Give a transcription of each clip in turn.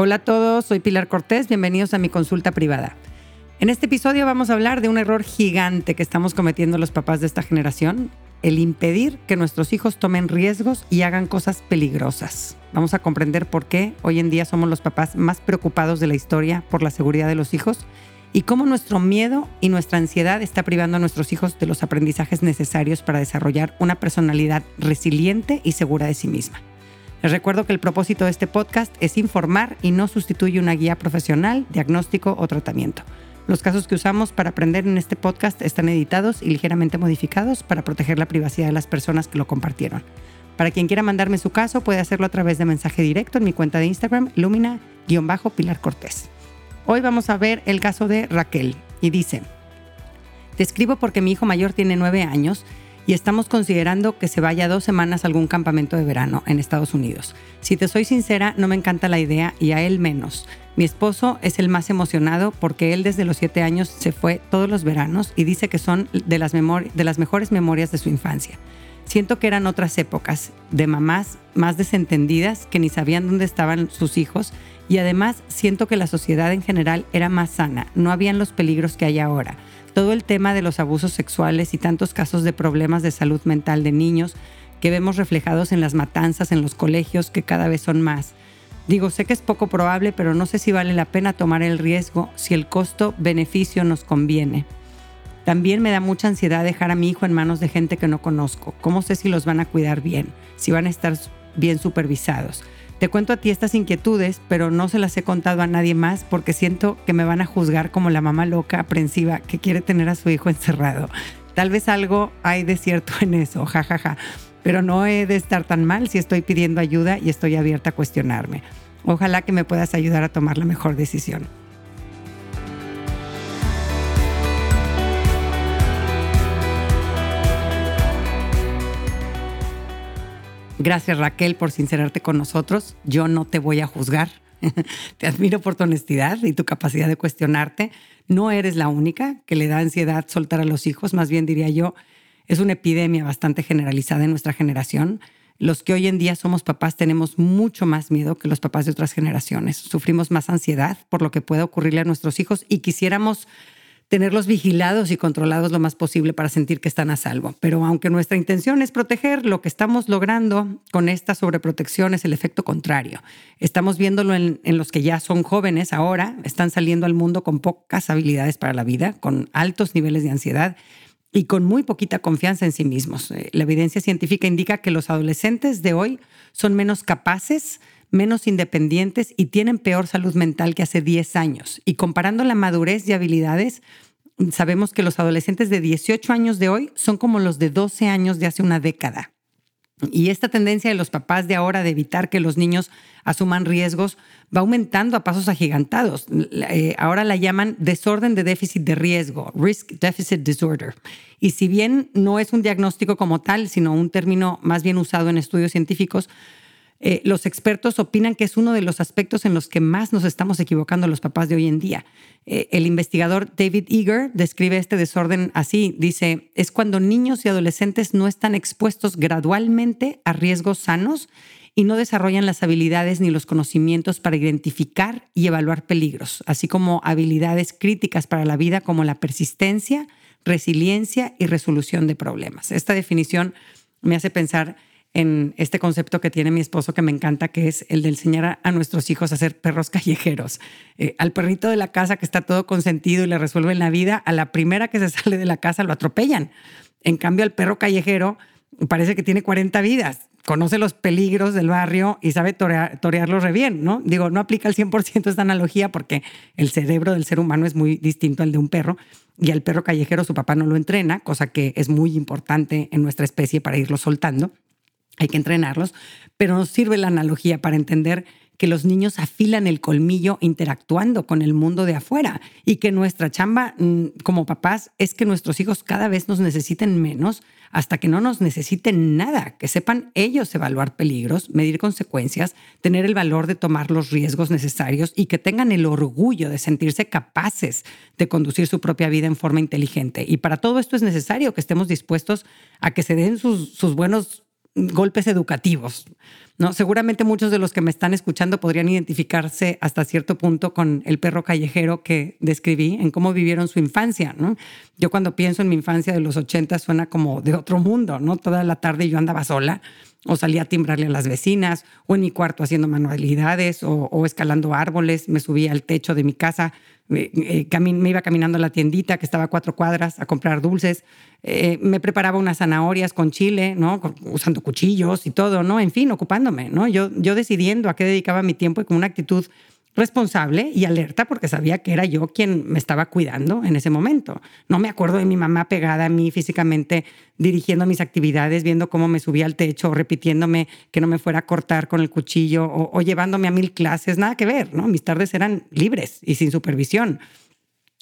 Hola a todos, soy Pilar Cortés, bienvenidos a mi consulta privada. En este episodio vamos a hablar de un error gigante que estamos cometiendo los papás de esta generación, el impedir que nuestros hijos tomen riesgos y hagan cosas peligrosas. Vamos a comprender por qué hoy en día somos los papás más preocupados de la historia por la seguridad de los hijos y cómo nuestro miedo y nuestra ansiedad está privando a nuestros hijos de los aprendizajes necesarios para desarrollar una personalidad resiliente y segura de sí misma. Les recuerdo que el propósito de este podcast es informar y no sustituye una guía profesional, diagnóstico o tratamiento. Los casos que usamos para aprender en este podcast están editados y ligeramente modificados para proteger la privacidad de las personas que lo compartieron. Para quien quiera mandarme su caso, puede hacerlo a través de mensaje directo en mi cuenta de Instagram, Lumina-Pilar Cortés. Hoy vamos a ver el caso de Raquel y dice, te escribo porque mi hijo mayor tiene nueve años y estamos considerando que se vaya dos semanas a algún campamento de verano en Estados Unidos. Si te soy sincera, no me encanta la idea y a él menos. Mi esposo es el más emocionado porque él desde los siete años se fue todos los veranos y dice que son de las, mejores memorias de su infancia. Siento que eran otras épocas, de mamás más desentendidas que ni sabían dónde estaban sus hijos y además siento que la sociedad en general era más sana, no habían los peligros que hay ahora todo el tema de los abusos sexuales y tantos casos de problemas de salud mental de niños que vemos reflejados en las matanzas en los colegios que cada vez son más. Digo, sé que es poco probable, pero no sé si vale la pena tomar el riesgo si el costo-beneficio nos conviene. También me da mucha ansiedad dejar a mi hijo en manos de gente que no conozco. ¿Cómo sé si los van a cuidar bien? Si van a estar bien supervisados. Te cuento a ti estas inquietudes, pero no se las he contado a nadie más porque siento que me van a juzgar como la mamá loca, aprensiva, que quiere tener a su hijo encerrado. Tal vez algo hay de cierto en eso, jajaja, pero no he de estar tan mal si estoy pidiendo ayuda y estoy abierta a cuestionarme. Ojalá que me puedas ayudar a tomar la mejor decisión. Gracias Raquel por sincerarte con nosotros. Yo no te voy a juzgar. te admiro por tu honestidad y tu capacidad de cuestionarte. No eres la única que le da ansiedad soltar a los hijos, más bien diría yo, es una epidemia bastante generalizada en nuestra generación. Los que hoy en día somos papás tenemos mucho más miedo que los papás de otras generaciones. Sufrimos más ansiedad por lo que pueda ocurrirle a nuestros hijos y quisiéramos tenerlos vigilados y controlados lo más posible para sentir que están a salvo. Pero aunque nuestra intención es proteger, lo que estamos logrando con esta sobreprotección es el efecto contrario. Estamos viéndolo en, los que ya son jóvenes ahora, están saliendo al mundo con pocas habilidades para la vida, con altos niveles de ansiedad y con muy poquita confianza en sí mismos. Eh, la evidencia científica indica que los adolescentes de hoy son menos capaces, menos independientes y tienen peor salud mental que hace 10 años. Y comparando la madurez y habilidades, sabemos que los adolescentes de 18 años de hoy son como los de 12 años de hace una década. Y esta tendencia de los papás de ahora de evitar que los niños asuman riesgos va aumentando a pasos agigantados. Eh, ahora la llaman desorden de déficit de riesgo, Risk Deficit Disorder. Y si bien no es un diagnóstico como tal, sino un término más bien usado en estudios científicos, eh, los expertos opinan que es uno de los aspectos en los que más nos estamos equivocando los papás de hoy en día. Eh, el investigador David Eager describe este desorden así. Dice, es cuando niños y adolescentes no están expuestos gradualmente a riesgos sanos y no desarrollan las habilidades ni los conocimientos para identificar y evaluar peligros, así como habilidades críticas para la vida como la persistencia, resiliencia y resolución de problemas. Esta definición me hace pensar en este concepto que tiene mi esposo que me encanta, que es el de enseñar a, nuestros hijos a ser perros callejeros. Eh, al perrito de la casa que está todo consentido y le resuelven la vida, a la primera que se sale de la casa lo atropellan. En cambio, al perro callejero parece que tiene 40 vidas, conoce los peligros del barrio y sabe torearlos re bien, ¿no? Digo, no aplica al 100% esta analogía porque el cerebro del ser humano es muy distinto al de un perro y al perro callejero su papá no lo entrena, cosa que es muy importante en nuestra especie para irlo soltando hay que entrenarlos, pero nos sirve la analogía para entender que los niños afilan el colmillo interactuando con el mundo de afuera y que nuestra chamba mm, como papás es que nuestros hijos cada vez nos necesiten menos hasta que no nos necesiten nada, que sepan ellos evaluar peligros, medir consecuencias, tener el valor de tomar los riesgos necesarios y que tengan el orgullo de sentirse capaces de conducir su propia vida en forma inteligente. Y para todo esto es necesario que estemos dispuestos a que se den sus, sus buenos golpes educativos. ¿no? Seguramente muchos de los que me están escuchando podrían identificarse hasta cierto punto con el perro callejero que describí, en cómo vivieron su infancia. ¿no? Yo cuando pienso en mi infancia de los 80 suena como de otro mundo, ¿no? Toda la tarde yo andaba sola o salía a timbrarle a las vecinas, o en mi cuarto haciendo manualidades, o, escalando árboles, me subía al techo de mi casa, me, eh, me iba caminando a la tiendita que estaba a cuatro cuadras a comprar dulces, eh, me preparaba unas zanahorias con chile, ¿no? Usando cuchillos y todo, ¿no? En fin, ocupándome, ¿no? Yo, yo decidiendo a qué dedicaba mi tiempo y con una actitud responsable y alerta porque sabía que era yo quien me estaba cuidando en ese momento. No me acuerdo de mi mamá pegada a mí físicamente, dirigiendo mis actividades, viendo cómo me subía al techo, repitiéndome que no me fuera a cortar con el cuchillo o, llevándome a mil clases, nada que ver, ¿no? Mis tardes eran libres y sin supervisión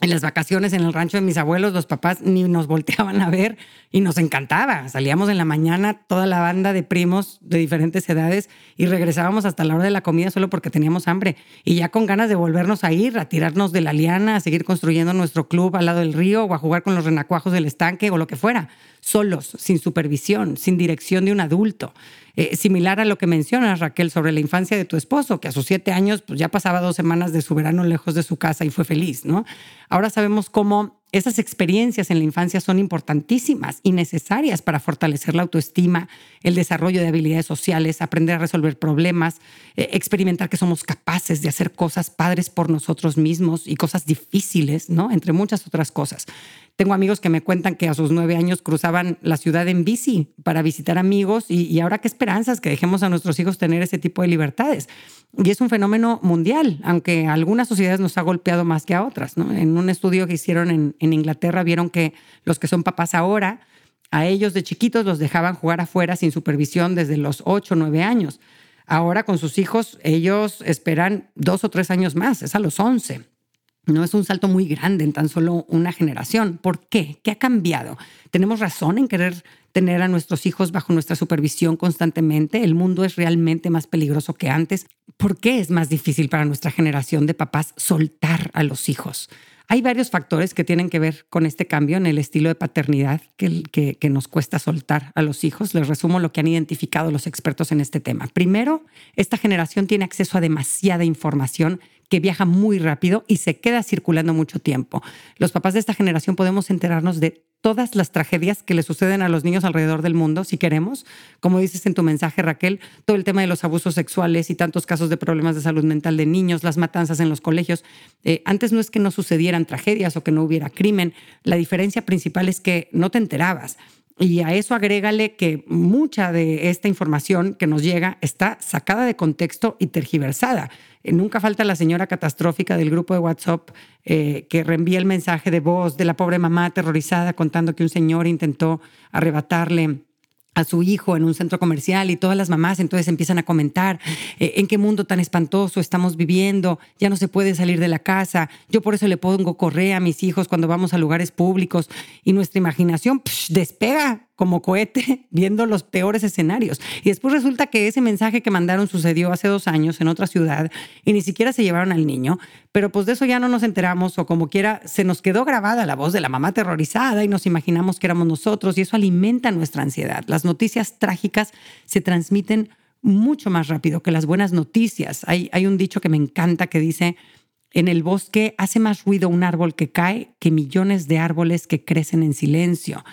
en las vacaciones en el rancho de mis abuelos, los papás ni nos volteaban a ver y nos encantaba. Salíamos en la mañana toda la banda de primos de diferentes edades y regresábamos hasta la hora de la comida solo porque teníamos hambre y ya con ganas de volvernos a ir, a tirarnos de la liana, a seguir construyendo nuestro club al lado del río o a jugar con los renacuajos del estanque o lo que fuera, solos, sin supervisión, sin dirección de un adulto. Eh, similar a lo que mencionas, Raquel, sobre la infancia de tu esposo, que a sus siete años pues, ya pasaba dos semanas de su verano lejos de su casa y fue feliz, ¿no? Ahora sabemos cómo esas experiencias en la infancia son importantísimas y necesarias para fortalecer la autoestima, el desarrollo de habilidades sociales, aprender a resolver problemas, eh, experimentar que somos capaces de hacer cosas padres por nosotros mismos y cosas difíciles, ¿no? Entre muchas otras cosas. Tengo amigos que me cuentan que a sus nueve años cruzaban la ciudad en bici para visitar amigos y, ahora qué esperanzas que dejemos a nuestros hijos tener ese tipo de libertades. Y es un fenómeno mundial, aunque a algunas sociedades nos ha golpeado más que a otras. En un estudio que hicieron en, en Inglaterra vieron que los que son papás ahora, a ellos de chiquitos los dejaban jugar afuera sin supervisión desde los ocho o nueve años. Ahora con sus hijos, ellos esperan dos o tres años más, es a los once. No es un salto muy grande en tan solo una generación. ¿Por qué? ¿Qué ha cambiado? ¿Tenemos razón en querer tener a nuestros hijos bajo nuestra supervisión constantemente? ¿El mundo es realmente más peligroso que antes? ¿Por qué es más difícil para nuestra generación de papás soltar a los hijos? Hay varios factores que tienen que ver con este cambio en el estilo de paternidad que, que, nos cuesta soltar a los hijos. Les resumo lo que han identificado los expertos en este tema. Primero, esta generación tiene acceso a demasiada información que viaja muy rápido y se queda circulando mucho tiempo. Los papás de esta generación podemos enterarnos de todas las tragedias que le suceden a los niños alrededor del mundo, si queremos. Como dices en tu mensaje, Raquel, todo el tema de los abusos sexuales y tantos casos de problemas de salud mental de niños, las matanzas en los colegios. Eh, antes no es que no sucedieran tragedias o que no hubiera crimen, la diferencia principal es que no te enterabas. Y a eso agrégale que mucha de esta información que nos llega está sacada de contexto y tergiversada. Eh, nunca falta la señora catastrófica del grupo de WhatsApp eh, que reenvía el mensaje de voz de la pobre mamá aterrorizada contando que un señor intentó arrebatarle a su hijo en un centro comercial y todas las mamás entonces empiezan a comentar eh, en qué mundo tan espantoso estamos viviendo, ya no se puede salir de la casa, yo por eso le pongo correa a mis hijos cuando vamos a lugares públicos. Y nuestra imaginación despega como cohete viendo los peores escenarios. Y después resulta que ese mensaje que mandaron sucedió hace dos años en otra ciudad y ni siquiera se llevaron al niño, pero pues de eso ya no nos enteramos o como quiera se nos quedó grabada la voz de la mamá aterrorizada y nos imaginamos que éramos nosotros y eso alimenta nuestra ansiedad. Las noticias trágicas se transmiten mucho más rápido que las buenas noticias. Hay, hay un dicho que me encanta que dice, en el bosque hace más ruido un árbol que cae que millones de árboles que crecen en silencio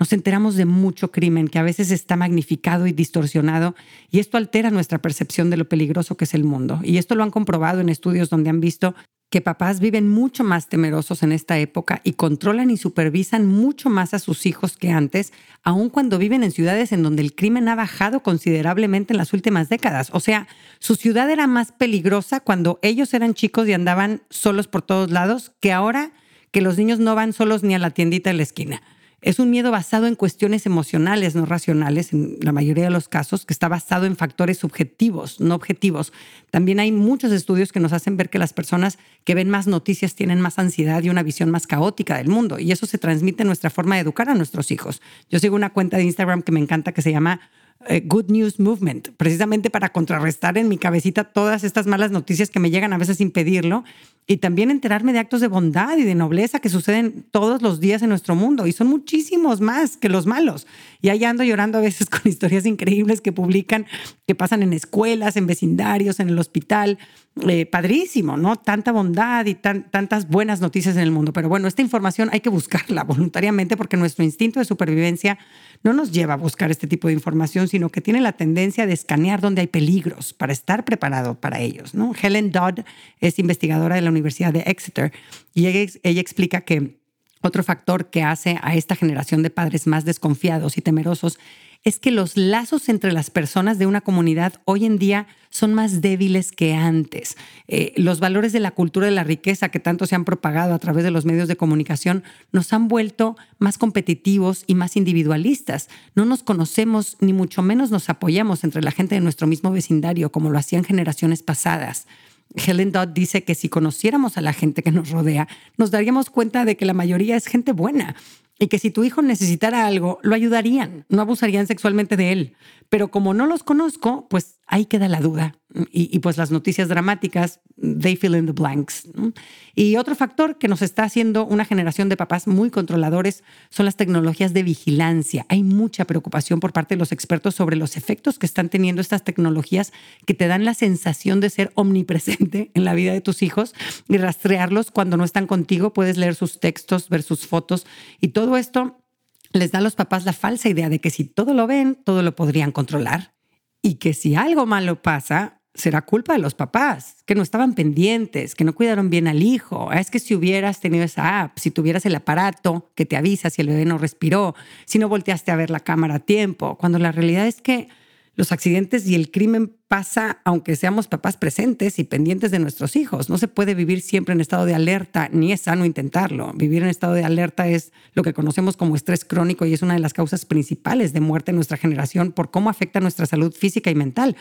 nos enteramos de mucho crimen que a veces está magnificado y distorsionado y esto altera nuestra percepción de lo peligroso que es el mundo. Y esto lo han comprobado en estudios donde han visto que papás viven mucho más temerosos en esta época y controlan y supervisan mucho más a sus hijos que antes, aun cuando viven en ciudades en donde el crimen ha bajado considerablemente en las últimas décadas. O sea, su ciudad era más peligrosa cuando ellos eran chicos y andaban solos por todos lados que ahora que los niños no van solos ni a la tiendita de la esquina. Es un miedo basado en cuestiones emocionales, no racionales, en la mayoría de los casos, que está basado en factores subjetivos, no objetivos. También hay muchos estudios que nos hacen ver que las personas que ven más noticias tienen más ansiedad y una visión más caótica del mundo. Y eso se transmite en nuestra forma de educar a nuestros hijos. Yo sigo una cuenta de Instagram que me encanta que se llama eh, Good News Movement, precisamente para contrarrestar en mi cabecita todas estas malas noticias que me llegan a veces sin pedirlo y también enterarme de actos de bondad y de nobleza que suceden todos los días en nuestro mundo y son muchísimos más que los malos. Y ahí ando llorando a veces con historias increíbles que publican, que pasan en escuelas, en vecindarios, en el hospital. Eh, padrísimo, ¿no? Tanta bondad y tantas buenas noticias en el mundo. Pero bueno, esta información hay que buscarla voluntariamente porque nuestro instinto de supervivencia no nos lleva a buscar este tipo de información, sino que tiene la tendencia de escanear donde hay peligros para estar preparado para ellos. ¿no? Helen Dodd es investigadora de la Universidad de Exeter y ella, ella explica que otro factor que hace a esta generación de padres más desconfiados y temerosos es que los lazos entre las personas de una comunidad hoy en día son más débiles que antes. Eh, los valores de la cultura de la riqueza que tanto se han propagado a través de los medios de comunicación nos han vuelto más competitivos y más individualistas. No nos conocemos ni mucho menos nos apoyamos entre la gente de nuestro mismo vecindario como lo hacían generaciones pasadas. Helen Dodd dice que si conociéramos a la gente que nos rodea, nos daríamos cuenta de que la mayoría es gente buena y que si tu hijo necesitara algo, lo ayudarían, no abusarían sexualmente de él. Pero como no los conozco, pues ahí queda la duda. Y, pues las noticias dramáticas, they fill in the blanks. Y otro factor que nos está haciendo una generación de papás muy controladores son las tecnologías de vigilancia. Hay mucha preocupación por parte de los expertos sobre los efectos que están teniendo estas tecnologías que te dan la sensación de ser omnipresente en la vida de tus hijos y rastrearlos cuando no están contigo. Puedes leer sus textos, ver sus fotos y todo esto les da a los papás la falsa idea de que si todo lo ven, todo lo podrían controlar y que si algo malo pasa, será culpa de los papás, que no estaban pendientes, que no cuidaron bien al hijo. Es que si hubieras tenido esa app, si tuvieras el aparato que te avisa si el bebé no respiró, si no volteaste a ver la cámara a tiempo, cuando la realidad es que los accidentes y el crimen pasa aunque seamos papás presentes y pendientes de nuestros hijos. No se puede vivir siempre en estado de alerta, ni es sano intentarlo. Vivir en estado de alerta es lo que conocemos como estrés crónico y es una de las causas principales de muerte en nuestra generación por cómo afecta nuestra salud física y mental.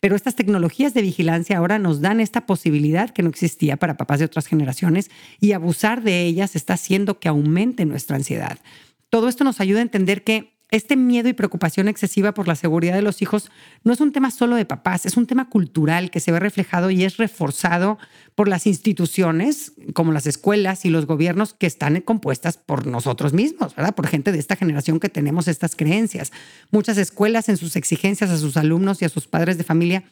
Pero estas tecnologías de vigilancia ahora nos dan esta posibilidad que no existía para papás de otras generaciones y abusar de ellas está haciendo que aumente nuestra ansiedad. Todo esto nos ayuda a entender que este miedo y preocupación excesiva por la seguridad de los hijos no es un tema solo de papás, es un tema cultural que se ve reflejado y es reforzado por las instituciones como las escuelas y los gobiernos que están compuestas por nosotros mismos, ¿verdad? Por gente de esta generación que tenemos estas creencias. Muchas escuelas en sus exigencias a sus alumnos y a sus padres de familia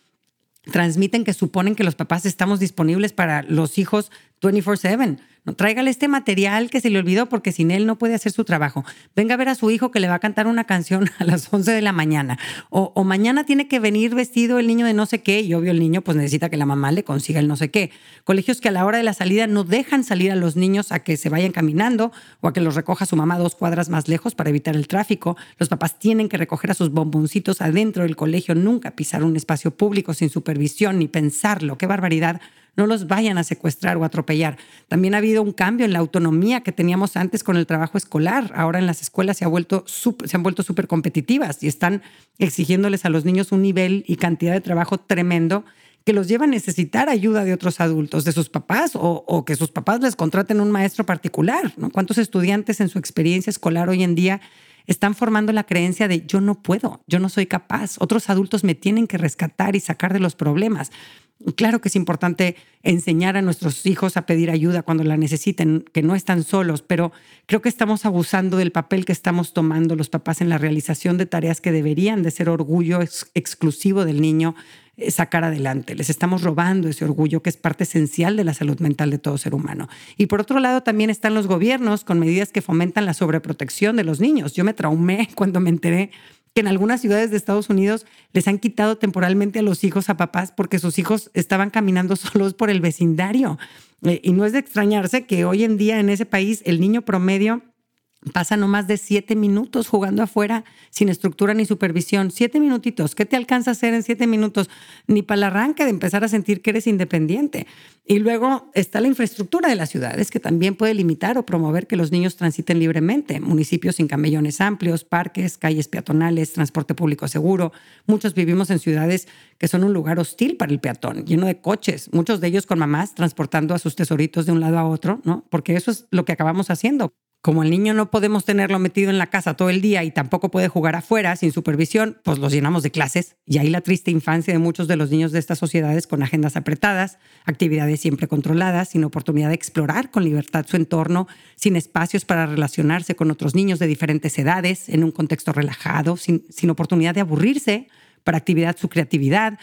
transmiten que suponen que los papás estamos disponibles para los hijos 24/7. Tráigale este material que se le olvidó porque sin él no puede hacer su trabajo. Venga a ver a su hijo que le va a cantar una canción a las 11 de la mañana. O, o, mañana tiene que venir vestido el niño de no sé qué y obvio el niño pues necesita que la mamá le consiga el no sé qué. Colegios que a la hora de la salida no dejan salir a los niños a que se vayan caminando o a que los recoja su mamá dos cuadras más lejos para evitar el tráfico. Los papás tienen que recoger a sus bomboncitos adentro del colegio, nunca pisar un espacio público sin supervisión ni pensarlo. Qué barbaridad no los vayan a secuestrar o atropellar. También ha habido un cambio en la autonomía que teníamos antes con el trabajo escolar. Ahora en las escuelas se, ha vuelto se han vuelto súper competitivas y están exigiéndoles a los niños un nivel y cantidad de trabajo tremendo que los lleva a necesitar ayuda de otros adultos, de sus papás o, que sus papás les contraten un maestro particular. ¿Cuántos estudiantes en su experiencia escolar hoy en día están formando la creencia de yo no puedo, yo no soy capaz, otros adultos me tienen que rescatar y sacar de los problemas? Claro que es importante enseñar a nuestros hijos a pedir ayuda cuando la necesiten, que no están solos, pero creo que estamos abusando del papel que estamos tomando los papás en la realización de tareas que deberían de ser orgullo exclusivo del niño eh, sacar adelante. Les estamos robando ese orgullo que es parte esencial de la salud mental de todo ser humano. Y por otro lado, también están los gobiernos con medidas que fomentan la sobreprotección de los niños. Yo me traumé cuando me enteré que en algunas ciudades de Estados Unidos les han quitado temporalmente a los hijos a papás porque sus hijos estaban caminando solos por el vecindario. Eh, y no es de extrañarse que hoy en día en ese país el niño promedio pasa no más de siete minutos jugando afuera sin estructura ni supervisión. Siete minutitos. ¿Qué te alcanza a hacer en siete minutos? Ni para el arranque de empezar a sentir que eres independiente. Y luego está la infraestructura de las ciudades que también puede limitar o promover que los niños transiten libremente. Municipios sin camellones amplios, parques, calles peatonales, transporte público seguro. Muchos vivimos en ciudades que son un lugar hostil para el peatón, lleno de coches, muchos de ellos con mamás transportando a sus tesoritos de un lado a otro, ¿no? Porque eso es lo que acabamos haciendo Como el niño no podemos tenerlo metido en la casa todo el día y tampoco puede jugar afuera sin supervisión, pues los llenamos de clases. Y ahí la triste infancia de muchos de los niños de estas sociedades con agendas apretadas, actividades siempre controladas, sin oportunidad de explorar con libertad su entorno, sin espacios para relacionarse con otros niños de diferentes edades, en un contexto relajado, sin, sin oportunidad de aburrirse para actividad su creatividad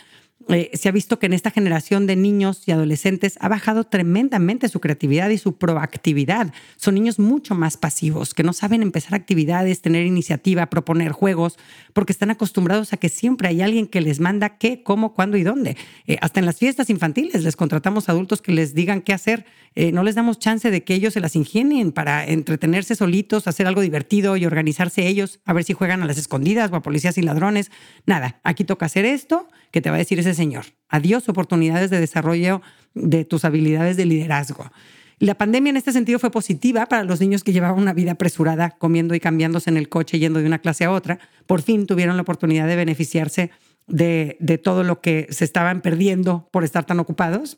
eh, se ha visto que en esta generación de niños y adolescentes ha bajado tremendamente su creatividad y su proactividad. Son niños mucho más pasivos, que no saben empezar actividades, tener iniciativa, proponer juegos, porque están acostumbrados a que siempre hay alguien que les manda qué, cómo, cuándo y dónde. Eh, hasta en las fiestas infantiles les contratamos adultos que les digan qué hacer. Eh, no les damos chance de que ellos se las ingenien para entretenerse solitos, hacer algo divertido y organizarse ellos, a ver si juegan a las escondidas o a policías y ladrones. Nada, aquí toca hacer esto que te va a decir ese señor. Adiós oportunidades de desarrollo de tus habilidades de liderazgo. La pandemia en este sentido fue positiva para los niños que llevaban una vida apresurada, comiendo y cambiándose en el coche, yendo de una clase a otra. Por fin tuvieron la oportunidad de beneficiarse de, de todo lo que se estaban perdiendo por estar tan ocupados.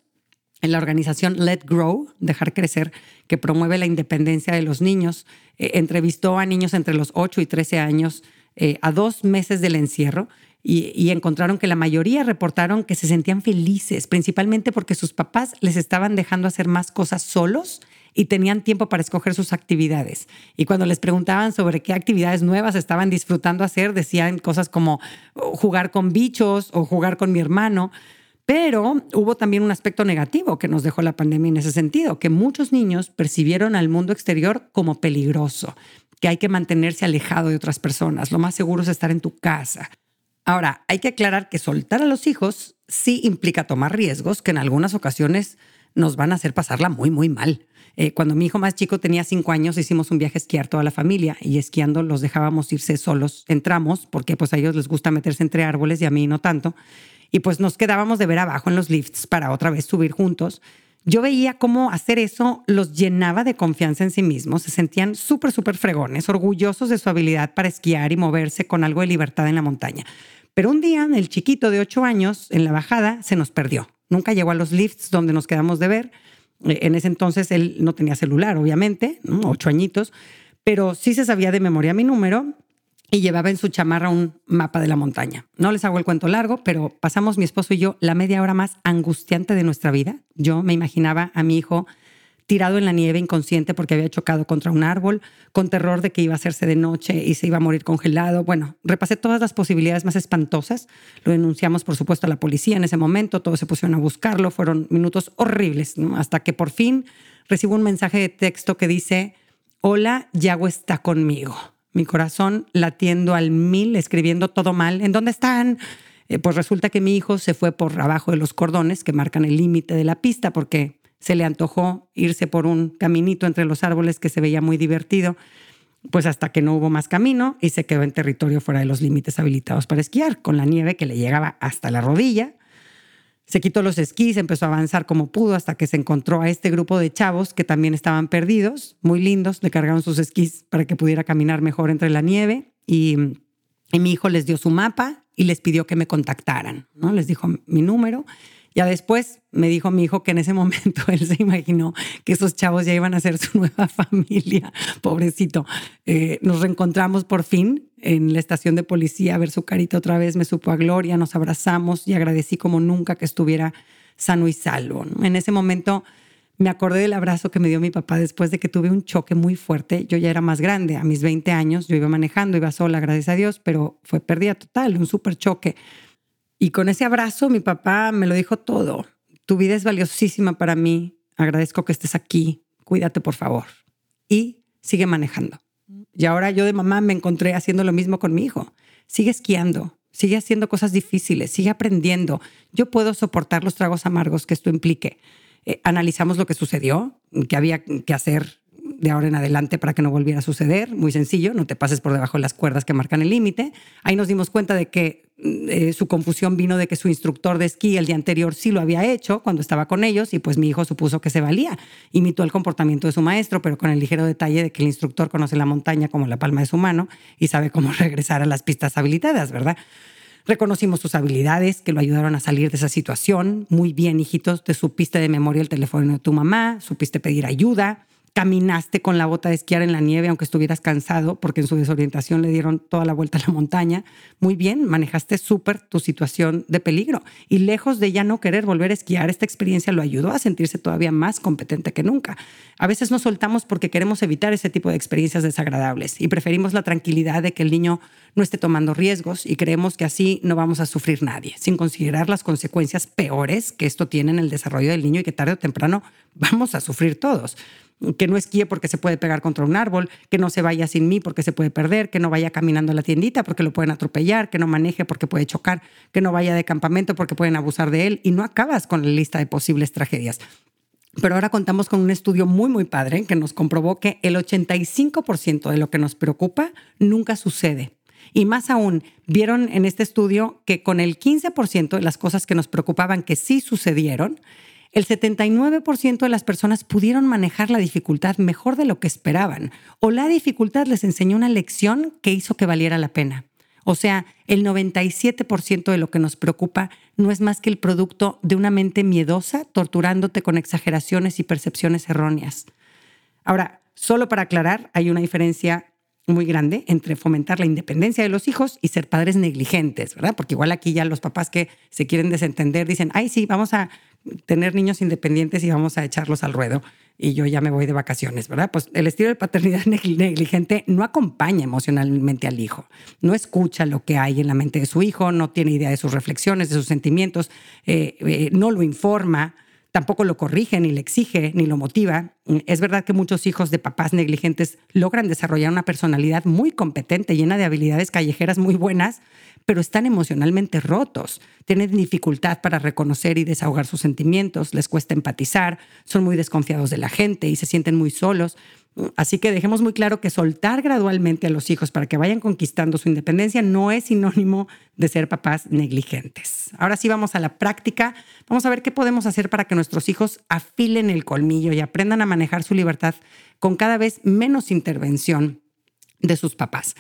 En la organización Let Grow, Dejar Crecer, que promueve la independencia de los niños, eh, entrevistó a niños entre los 8 y 13 años eh, a dos meses del encierro y, encontraron que la mayoría reportaron que se sentían felices, principalmente porque sus papás les estaban dejando hacer más cosas solos y tenían tiempo para escoger sus actividades. Y cuando les preguntaban sobre qué actividades nuevas estaban disfrutando hacer, decían cosas como jugar con bichos o jugar con mi hermano. Pero hubo también un aspecto negativo que nos dejó la pandemia en ese sentido, que muchos niños percibieron al mundo exterior como peligroso, que hay que mantenerse alejado de otras personas. Lo más seguro es estar en tu casa. Ahora, hay que aclarar que soltar a los hijos sí implica tomar riesgos que en algunas ocasiones nos van a hacer pasarla muy, muy mal. Eh, cuando mi hijo más chico tenía cinco años, hicimos un viaje a esquiar toda la familia y esquiando los dejábamos irse solos. Entramos porque pues a ellos les gusta meterse entre árboles y a mí no tanto. Y pues nos quedábamos de ver abajo en los lifts para otra vez subir juntos yo veía cómo hacer eso los llenaba de confianza en sí mismos, se sentían súper, súper fregones, orgullosos de su habilidad para esquiar y moverse con algo de libertad en la montaña. Pero un día, el chiquito de ocho años, en la bajada, se nos perdió. Nunca llegó a los lifts donde nos quedamos de ver. Eh, en ese entonces él no tenía celular, obviamente, ocho añitos, pero sí se sabía de memoria mi número y llevaba en su chamarra un mapa de la montaña. No les hago el cuento largo, pero pasamos mi esposo y yo la media hora más angustiante de nuestra vida. Yo me imaginaba a mi hijo tirado en la nieve inconsciente porque había chocado contra un árbol, con terror de que iba a hacerse de noche y se iba a morir congelado. Bueno, repasé todas las posibilidades más espantosas. Lo denunciamos, por supuesto, a la policía en ese momento. Todos se pusieron a buscarlo. Fueron minutos horribles, hasta que por fin recibo un mensaje de texto que dice, hola, Yago está conmigo mi corazón latiendo al mil, escribiendo todo mal. ¿En dónde están? Eh, pues resulta que mi hijo se fue por abajo de los cordones que marcan el límite de la pista porque se le antojó irse por un caminito entre los árboles que se veía muy divertido, pues hasta que no hubo más camino y se quedó en territorio fuera de los límites habilitados para esquiar, con la nieve que le llegaba hasta la rodilla se quitó los esquís, empezó a avanzar como pudo hasta que se encontró a este grupo de chavos que también estaban perdidos, muy lindos, le cargaron sus esquís para que pudiera caminar mejor entre la nieve y, mi hijo les dio su mapa y les pidió que me contactaran, ¿no? Les dijo mi número ya después me dijo mi hijo que en ese momento él se imaginó que esos chavos ya iban a ser su nueva familia. Pobrecito. Eh, nos reencontramos por fin en la estación de policía a ver su carita otra vez. Me supo a gloria, nos abrazamos y agradecí como nunca que estuviera sano y salvo. En ese momento me acordé del abrazo que me dio mi papá después de que tuve un choque muy fuerte. Yo ya era más grande, a mis 20 años, yo iba manejando, iba sola, gracias a Dios, pero fue pérdida total, un súper choque. Y con ese abrazo mi papá me lo dijo todo. Tu vida es valiosísima para mí. Agradezco que estés aquí. Cuídate, por favor. Y sigue manejando. Y ahora yo de mamá me encontré haciendo lo mismo con mi hijo. Sigue esquiando, sigue haciendo cosas difíciles, sigue aprendiendo. Yo puedo soportar los tragos amargos que esto implique. Eh, analizamos lo que sucedió, que había que hacer de ahora en adelante para que no volviera a suceder. Muy sencillo, no te pases por debajo de las cuerdas que marcan el límite. Ahí nos dimos cuenta de que eh, su confusión vino de que su instructor de esquí el día anterior sí lo había hecho cuando estaba con ellos y pues mi hijo supuso que se valía. Imitó el comportamiento de su maestro, pero con el ligero detalle de que el instructor conoce la montaña como la palma de su mano y sabe cómo regresar a las pistas habilitadas, ¿verdad? Reconocimos sus habilidades que lo ayudaron a salir de esa situación. Muy bien, hijitos, te supiste de memoria el teléfono de tu mamá, supiste pedir ayuda, caminaste con la bota de esquiar en la nieve aunque estuvieras cansado porque en su desorientación le dieron toda la vuelta a la montaña. Muy bien, manejaste súper tu situación de peligro y lejos de ya no querer volver a esquiar, esta experiencia lo ayudó a sentirse todavía más competente que nunca. A veces nos soltamos porque queremos evitar ese tipo de experiencias desagradables y preferimos la tranquilidad de que el niño no esté tomando riesgos y creemos que así no vamos a sufrir nadie, sin considerar las consecuencias peores que esto tiene en el desarrollo del niño y que tarde o temprano vamos a sufrir todos que no esquíe porque se puede pegar contra un árbol, que no se vaya sin mí porque se puede perder, que no vaya caminando a la tiendita porque lo pueden atropellar, que no maneje porque puede chocar, que no vaya de campamento porque pueden abusar de él y no acabas con la lista de posibles tragedias. Pero ahora contamos con un estudio muy, muy padre que nos comprobó que el 85% de lo que nos preocupa nunca sucede. Y más aún, vieron en este estudio que con el 15% de las cosas que nos preocupaban que sí sucedieron, el 79% de las personas pudieron manejar la dificultad mejor de lo que esperaban, o la dificultad les enseñó una lección que hizo que valiera la pena. O sea, el 97% de lo que nos preocupa no es más que el producto de una mente miedosa torturándote con exageraciones y percepciones erróneas. Ahora, solo para aclarar, hay una diferencia muy grande entre fomentar la independencia de los hijos y ser padres negligentes, ¿verdad? Porque igual aquí ya los papás que se quieren desentender dicen, ay, sí, vamos a tener niños independientes y vamos a echarlos al ruedo y yo ya me voy de vacaciones, ¿verdad? Pues el estilo de paternidad negligente no acompaña emocionalmente al hijo, no escucha lo que hay en la mente de su hijo, no tiene idea de sus reflexiones, de sus sentimientos, eh, eh, no lo informa, tampoco lo corrige, ni le exige, ni lo motiva. Es verdad que muchos hijos de papás negligentes logran desarrollar una personalidad muy competente, llena de habilidades callejeras muy buenas, pero están emocionalmente rotos, tienen dificultad para reconocer y desahogar sus sentimientos, les cuesta empatizar, son muy desconfiados de la gente y se sienten muy solos. Así que dejemos muy claro que soltar gradualmente a los hijos para que vayan conquistando su independencia no es sinónimo de ser papás negligentes. Ahora sí vamos a la práctica. Vamos a ver qué podemos hacer para que nuestros hijos afilen el colmillo y aprendan a manejar su libertad con cada vez menos intervención de sus papás.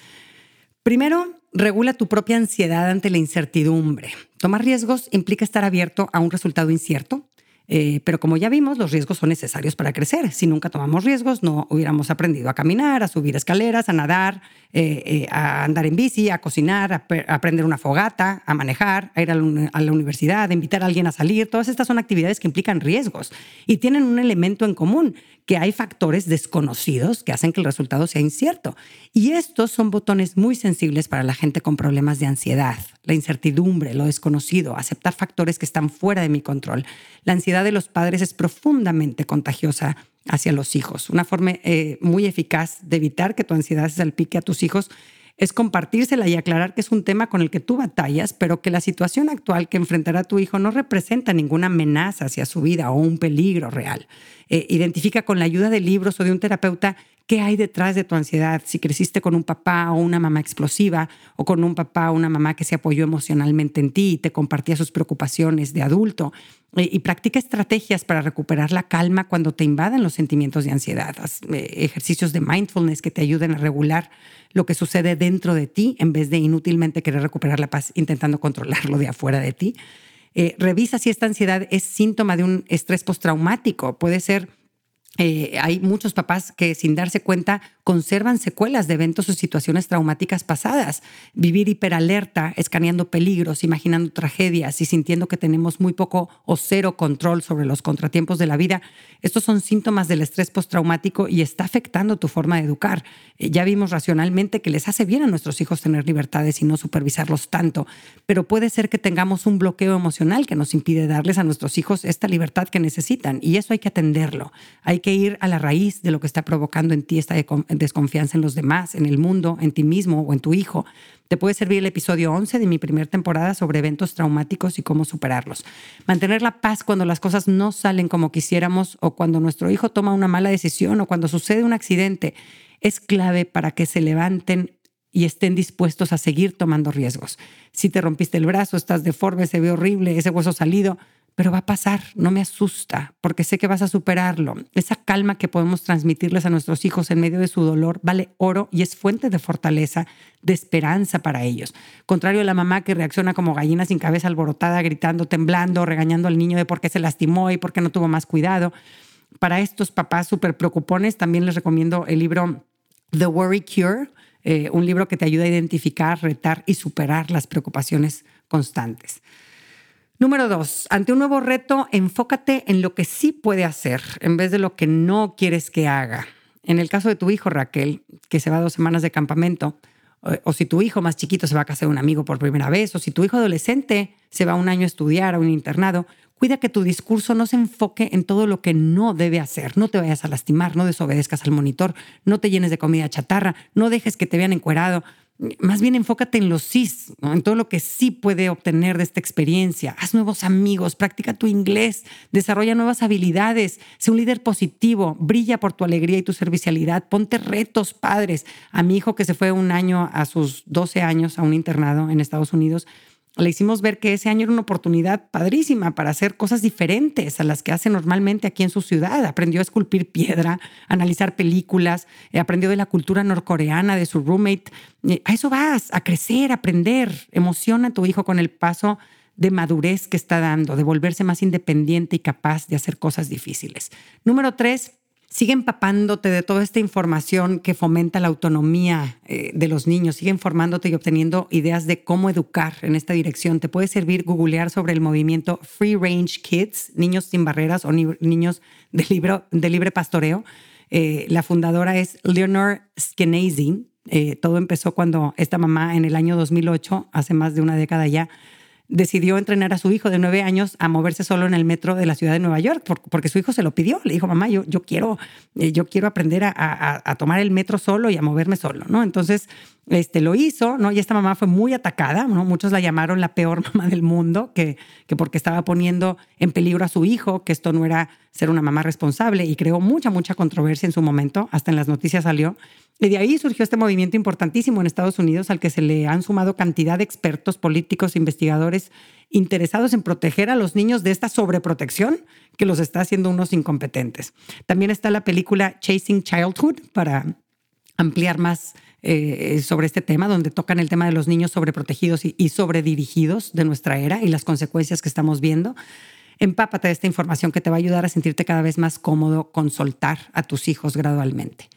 Primero, regula tu propia ansiedad ante la incertidumbre. Tomar riesgos implica estar abierto a un resultado incierto, eh, pero como ya vimos, los riesgos son necesarios para crecer. Si nunca tomamos riesgos, no hubiéramos aprendido a caminar, a subir escaleras, a nadar, eh, eh, a andar en bici, a cocinar, a, aprender una fogata, a manejar, a ir a la, universidad, a invitar a alguien a salir. Todas estas son actividades que implican riesgos y tienen un elemento en común, que hay factores desconocidos que hacen que el resultado sea incierto. Y estos son botones muy sensibles para la gente con problemas de ansiedad, la incertidumbre, lo desconocido, aceptar factores que están fuera de mi control. La ansiedad de los padres es profundamente contagiosa hacia los hijos. Una forma eh, muy eficaz de evitar que tu ansiedad se salpique a tus hijos es compartírsela y aclarar que es un tema con el que tú batallas, pero que la situación actual que enfrentará tu hijo no representa ninguna amenaza hacia su vida o un peligro real. Eh, identifica con la ayuda de libros o de un terapeuta qué hay detrás de tu ansiedad, si creciste con un papá o una mamá explosiva o con un papá o una mamá que se apoyó emocionalmente en ti y te compartía sus preocupaciones de adulto. Y practica estrategias para recuperar la calma cuando te invaden los sentimientos de ansiedad. Haz eh, ejercicios de mindfulness que te ayuden a regular lo que sucede dentro de ti en vez de inútilmente querer recuperar la paz intentando controlarlo de afuera de ti. Eh, revisa si esta ansiedad es síntoma de un estrés postraumático. Puede ser eh, hay muchos papás que sin darse cuenta conservan secuelas de eventos o situaciones traumáticas pasadas. Vivir hiperalerta, escaneando peligros, imaginando tragedias y sintiendo que tenemos muy poco o cero control sobre los contratiempos de la vida, estos son síntomas del estrés postraumático y está afectando tu forma de educar. Eh, ya vimos racionalmente que les hace bien a nuestros hijos tener libertades y no supervisarlos tanto, pero puede ser que tengamos un bloqueo emocional que nos impide darles a nuestros hijos esta libertad que necesitan y eso hay que atenderlo. Hay que ir a la raíz de lo que está provocando en ti esta desconfianza en los demás, en el mundo, en ti mismo o en tu hijo. Te puede servir el episodio 11 de mi primera temporada sobre eventos traumáticos y cómo superarlos. Mantener la paz cuando las cosas no salen como quisiéramos o cuando nuestro hijo toma una mala decisión o cuando sucede un accidente es clave para que se levanten y estén dispuestos a seguir tomando riesgos. Si te rompiste el brazo, estás deforme, se ve horrible, ese hueso salido, pero va a pasar, no me asusta, porque sé que vas a superarlo. Esa calma que podemos transmitirles a nuestros hijos en medio de su dolor vale oro y es fuente de fortaleza, de esperanza para ellos. Contrario a la mamá que reacciona como gallina sin cabeza alborotada, gritando, temblando, regañando al niño de por qué se lastimó y por qué no tuvo más cuidado. Para estos papás súper preocupones, también les recomiendo el libro The Worry Cure, eh, un libro que te ayuda a identificar, retar y superar las preocupaciones constantes. Número dos, ante un nuevo reto, enfócate en lo que sí puede hacer en vez de lo que no quieres que haga. En el caso de tu hijo, Raquel, que se va dos semanas de campamento, o, si tu hijo más chiquito se va a casar un amigo por primera vez, o si tu hijo adolescente se va un año a estudiar a un internado, cuida que tu discurso no se enfoque en todo lo que no debe hacer. No te vayas a lastimar, no desobedezcas al monitor, no te llenes de comida chatarra, no dejes que te vean encuerado, más bien enfócate en los sí, en todo lo que sí puede obtener de esta experiencia. Haz nuevos amigos, practica tu inglés, desarrolla nuevas habilidades, sé un líder positivo, brilla por tu alegría y tu servicialidad, ponte retos padres. A mi hijo que se fue un año a sus 12 años a un internado en Estados Unidos, le hicimos ver que ese año era una oportunidad padrísima para hacer cosas diferentes a las que hace normalmente aquí en su ciudad. Aprendió a esculpir piedra, analizar películas, eh, aprendió de la cultura norcoreana, de su roommate. A eso vas, a crecer, a aprender. Emociona a tu hijo con el paso de madurez que está dando, de volverse más independiente y capaz de hacer cosas difíciles. Número tres, sigue empapándote de toda esta información que fomenta la autonomía eh, de los niños, sigue informándote y obteniendo ideas de cómo educar en esta dirección. Te puede servir googlear sobre el movimiento Free Range Kids, niños sin barreras o niños de, de libre pastoreo. Eh, la fundadora es Leonor Skenazy. Eh, todo empezó cuando esta mamá en el año 2008, hace más de una década ya, decidió entrenar a su hijo de nueve años a moverse solo en el metro de la ciudad de Nueva York, porque su hijo se lo pidió. Le dijo, mamá, yo, yo, quiero, eh, yo quiero aprender a, a, tomar el metro solo y a moverme solo, ¿no? Entonces, este, lo hizo, ¿no? Y esta mamá fue muy atacada, ¿no? Muchos la llamaron la peor mamá del mundo, que, que porque estaba poniendo en peligro a su hijo, que esto no era ser una mamá responsable, y creó mucha, mucha controversia en su momento, hasta en las noticias salió. Y de ahí surgió este movimiento importantísimo en Estados Unidos al que se le han sumado cantidad de expertos, políticos, investigadores interesados en proteger a los niños de esta sobreprotección que los está haciendo unos incompetentes. También está la película Chasing Childhood para ampliar más eh, sobre este tema, donde tocan el tema de los niños sobreprotegidos y, y sobredirigidos de nuestra era y las consecuencias que estamos viendo. Empápate de esta información que te va a ayudar a sentirte cada vez más cómodo con soltar a tus hijos gradualmente.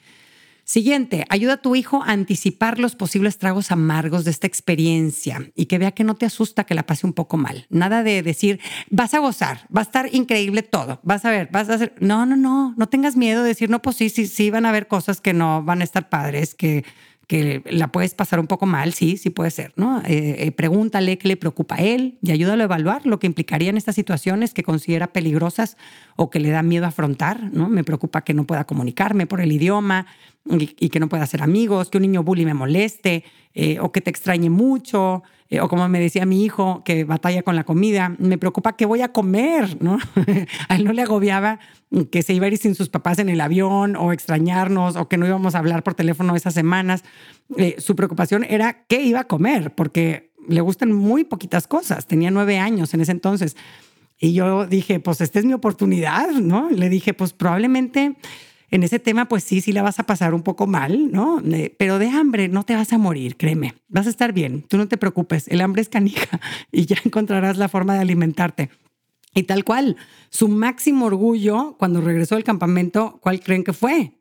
Siguiente, ayuda a tu hijo a anticipar los posibles tragos amargos de esta experiencia y que vea que no te asusta que la pase un poco mal. Nada de decir, vas a gozar, va a estar increíble todo, vas a ver, vas a hacer. No, no, no, no tengas miedo de decir, no, pues sí, sí, sí, van a haber cosas que no van a estar padres, que que la puedes pasar un poco mal, sí, sí puede ser, ¿no? Eh, eh, pregúntale qué le preocupa a él y ayúdalo a evaluar lo que implicaría en estas situaciones que considera peligrosas o que le da miedo afrontar, ¿no? Me preocupa que no pueda comunicarme por el idioma y, que no pueda hacer amigos, que un niño bully me moleste eh, o que te extrañe mucho, o como me decía mi hijo que batalla con la comida, me preocupa qué voy a comer, ¿no? a él no le agobiaba que se iba a ir sin sus papás en el avión o extrañarnos o que no íbamos a hablar por teléfono esas semanas. Eh, su preocupación era qué iba a comer, porque le gustan muy poquitas cosas. Tenía nueve años en ese entonces. Y yo dije, pues esta es mi oportunidad, ¿no? Le dije, pues probablemente en ese tema, pues sí, sí la vas a pasar un poco mal, ¿no? Eh, pero de hambre no te vas a morir, créeme. Vas a estar bien, tú no te preocupes. El hambre es canija y ya encontrarás la forma de alimentarte. Y tal cual, su máximo orgullo cuando regresó del campamento, ¿cuál creen que fue?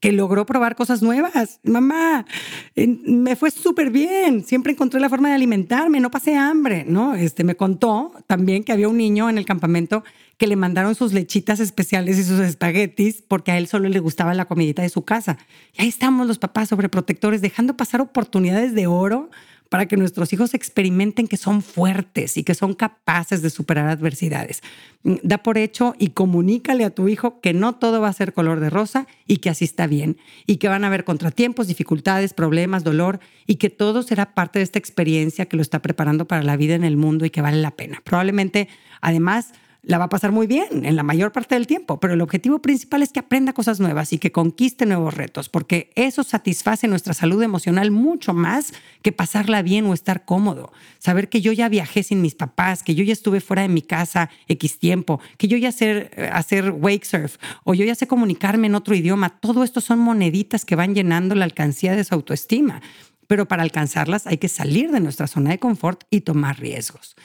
Que logró probar cosas nuevas. Mamá, me fue súper bien. Siempre encontré la forma de alimentarme, no pasé hambre, ¿no? Este, me contó también que había un niño en el campamento que le mandaron sus lechitas especiales y sus espaguetis porque a él solo le gustaba la comidita de su casa. Y ahí estamos los papás sobreprotectores dejando pasar oportunidades de oro para que nuestros hijos experimenten que son fuertes y que son capaces de superar adversidades. Mm, da por hecho y comunícale a tu hijo que no todo va a ser color de rosa y que así está bien y que van a haber contratiempos, dificultades, problemas, dolor y que todo será parte de esta experiencia que lo está preparando para la vida en el mundo y que vale la pena. Probablemente, además, la va a pasar muy bien en la mayor parte del tiempo, pero el objetivo principal es que aprenda cosas nuevas y que conquiste nuevos retos, porque eso satisface nuestra salud emocional mucho más que pasarla bien o estar cómodo. Saber que yo ya viajé sin mis papás, que yo ya estuve fuera de mi casa X tiempo, que yo ya sé hacer wake surf o yo ya sé comunicarme en otro idioma, todo esto son moneditas que van llenando la alcancía de su autoestima. Pero para alcanzarlas hay que salir de nuestra zona de confort y tomar riesgos.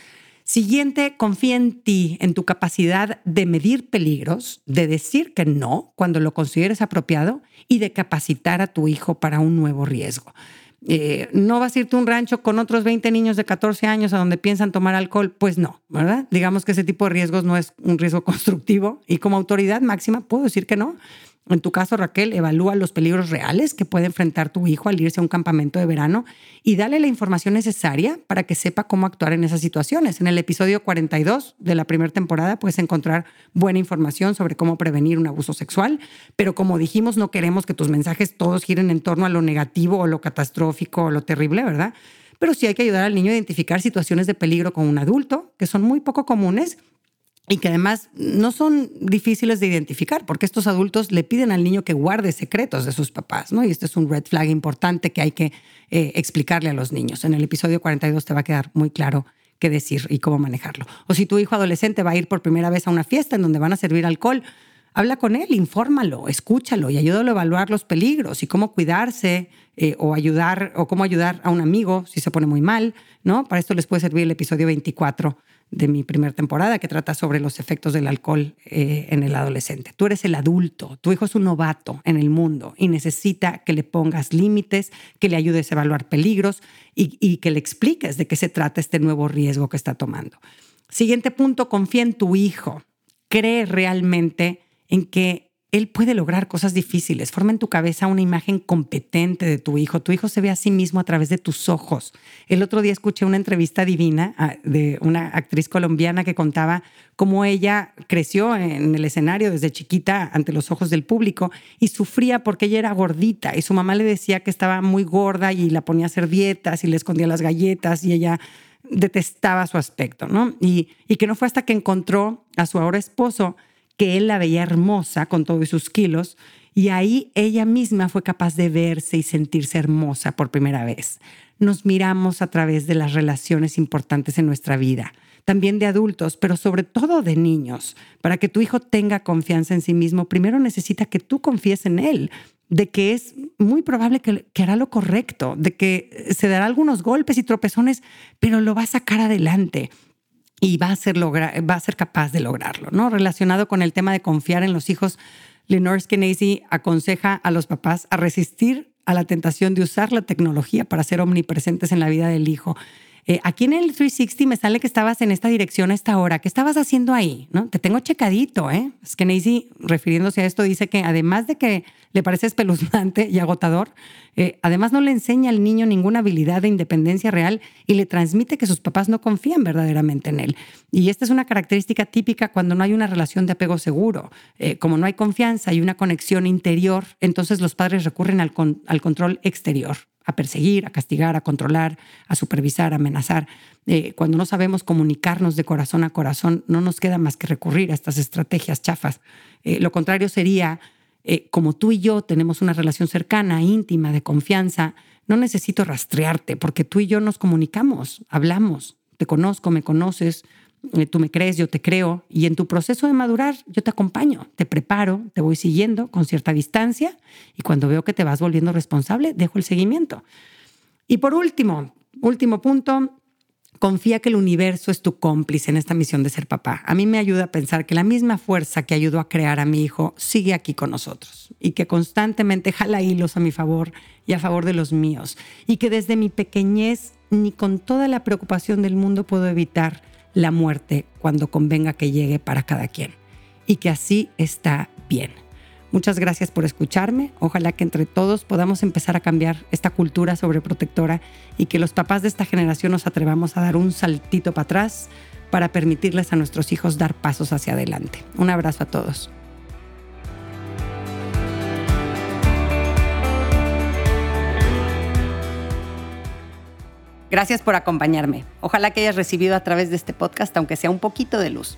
Siguiente, confía en ti, en tu capacidad de medir peligros, de decir que no cuando lo consideres apropiado y de capacitar a tu hijo para un nuevo riesgo. Eh, no vas a irte a un rancho con otros 20 niños de 14 años a donde piensan tomar alcohol, pues no, ¿verdad? Digamos que ese tipo de riesgos no es un riesgo constructivo y como autoridad máxima puedo decir que no. En tu caso, Raquel, evalúa los peligros reales que puede enfrentar tu hijo al irse a un campamento de verano y dale la información necesaria para que sepa cómo actuar en esas situaciones. En el episodio 42 de la primera temporada puedes encontrar buena información sobre cómo prevenir un abuso sexual, pero como dijimos, no queremos que tus mensajes todos giren en torno a lo negativo o lo catastrófico o lo terrible, ¿verdad? Pero sí hay que ayudar al niño a identificar situaciones de peligro con un adulto, que son muy poco comunes y que además no son difíciles de identificar, porque estos adultos le piden al niño que guarde secretos de sus papás, ¿no? Y este es un red flag importante que hay que eh, explicarle a los niños. En el episodio 42 te va a quedar muy claro qué decir y cómo manejarlo. O si tu hijo adolescente va a ir por primera vez a una fiesta en donde van a servir alcohol, habla con él, infórmalo, escúchalo y ayúdalo a evaluar los peligros y cómo cuidarse eh, o ayudar o cómo ayudar a un amigo si se pone muy mal, ¿no? Para esto les puede servir el episodio 24 de mi primera temporada, que trata sobre los efectos del alcohol eh, en el adolescente. Tú eres el adulto, tu hijo es un novato en el mundo y necesita que le pongas límites, que le ayudes a evaluar peligros y, y que le expliques de qué se trata este nuevo riesgo que está tomando. Siguiente punto, confía en tu hijo. Cree realmente en que él puede lograr cosas difíciles. Forma en tu cabeza una imagen competente de tu hijo. Tu hijo se ve a sí mismo a través de tus ojos. El otro día escuché una entrevista divina ah, de una actriz colombiana que contaba cómo ella creció en el escenario desde chiquita ante los ojos del público y sufría porque ella era gordita y su mamá le decía que estaba muy gorda y la ponía a hacer dietas y le escondía las galletas y ella detestaba su aspecto, ¿no? Y, y que no fue hasta que encontró a su ahora esposo que él la veía hermosa con todos sus kilos y ahí ella misma fue capaz de verse y sentirse hermosa por primera vez. Nos miramos a través de las relaciones importantes en nuestra vida, también de adultos, pero sobre todo de niños. Para que tu hijo tenga confianza en sí mismo, primero necesita que tú confíes en él, de que es muy probable que, que, hará lo correcto, de que se dará algunos golpes y tropezones, pero lo va a sacar adelante y va a ser, va a ser capaz de lograrlo, ¿no? Relacionado con el tema de confiar en los hijos, Lenore Skenazy aconseja a los papás a resistir a la tentación de usar la tecnología para ser omnipresentes en la vida del hijo eh, aquí en el 360 me sale que estabas en esta dirección a esta hora. ¿Qué estabas haciendo ahí? ¿No? Te tengo checadito, ¿eh? Nancy, refiriéndose a esto, dice que además de que le parece espeluznante y agotador, eh, además no le enseña al niño ninguna habilidad de independencia real y le transmite que sus papás no confían verdaderamente en él. Y esta es una característica típica cuando no hay una relación de apego seguro. Eh, como no hay confianza y una conexión interior, entonces los padres recurren al, al control exterior a perseguir, a castigar, a controlar, a supervisar, a amenazar. Eh, cuando no sabemos comunicarnos de corazón a corazón, no nos queda más que recurrir a estas estrategias chafas. Lo contrario sería, eh, como tú y yo tenemos una relación cercana, íntima, de confianza, no necesito rastrearte porque tú y yo nos comunicamos, hablamos, te conozco, me conoces, eh, tú me crees, yo te creo, y en tu proceso de madurar yo te acompaño, te preparo, te voy siguiendo con cierta distancia, y cuando veo que te vas volviendo responsable, dejo el seguimiento. Y por último, último punto, confía que el universo es tu cómplice en esta misión de ser papá. A mí me ayuda a pensar que la misma fuerza que ayudó a crear a mi hijo sigue aquí con nosotros y que constantemente jala hilos a mi favor y a favor de los míos y que desde mi pequeñez ni con toda la preocupación del mundo puedo evitar la muerte cuando convenga que llegue para cada quien. Y que así está bien. Muchas gracias por escucharme. Ojalá que entre todos podamos empezar a cambiar esta cultura sobreprotectora y que los papás de esta generación nos atrevamos a dar un saltito para atrás para permitirles a nuestros hijos dar pasos hacia adelante. Un abrazo a todos. Gracias por acompañarme. Ojalá que hayas recibido a través de este podcast, aunque sea un poquito de luz.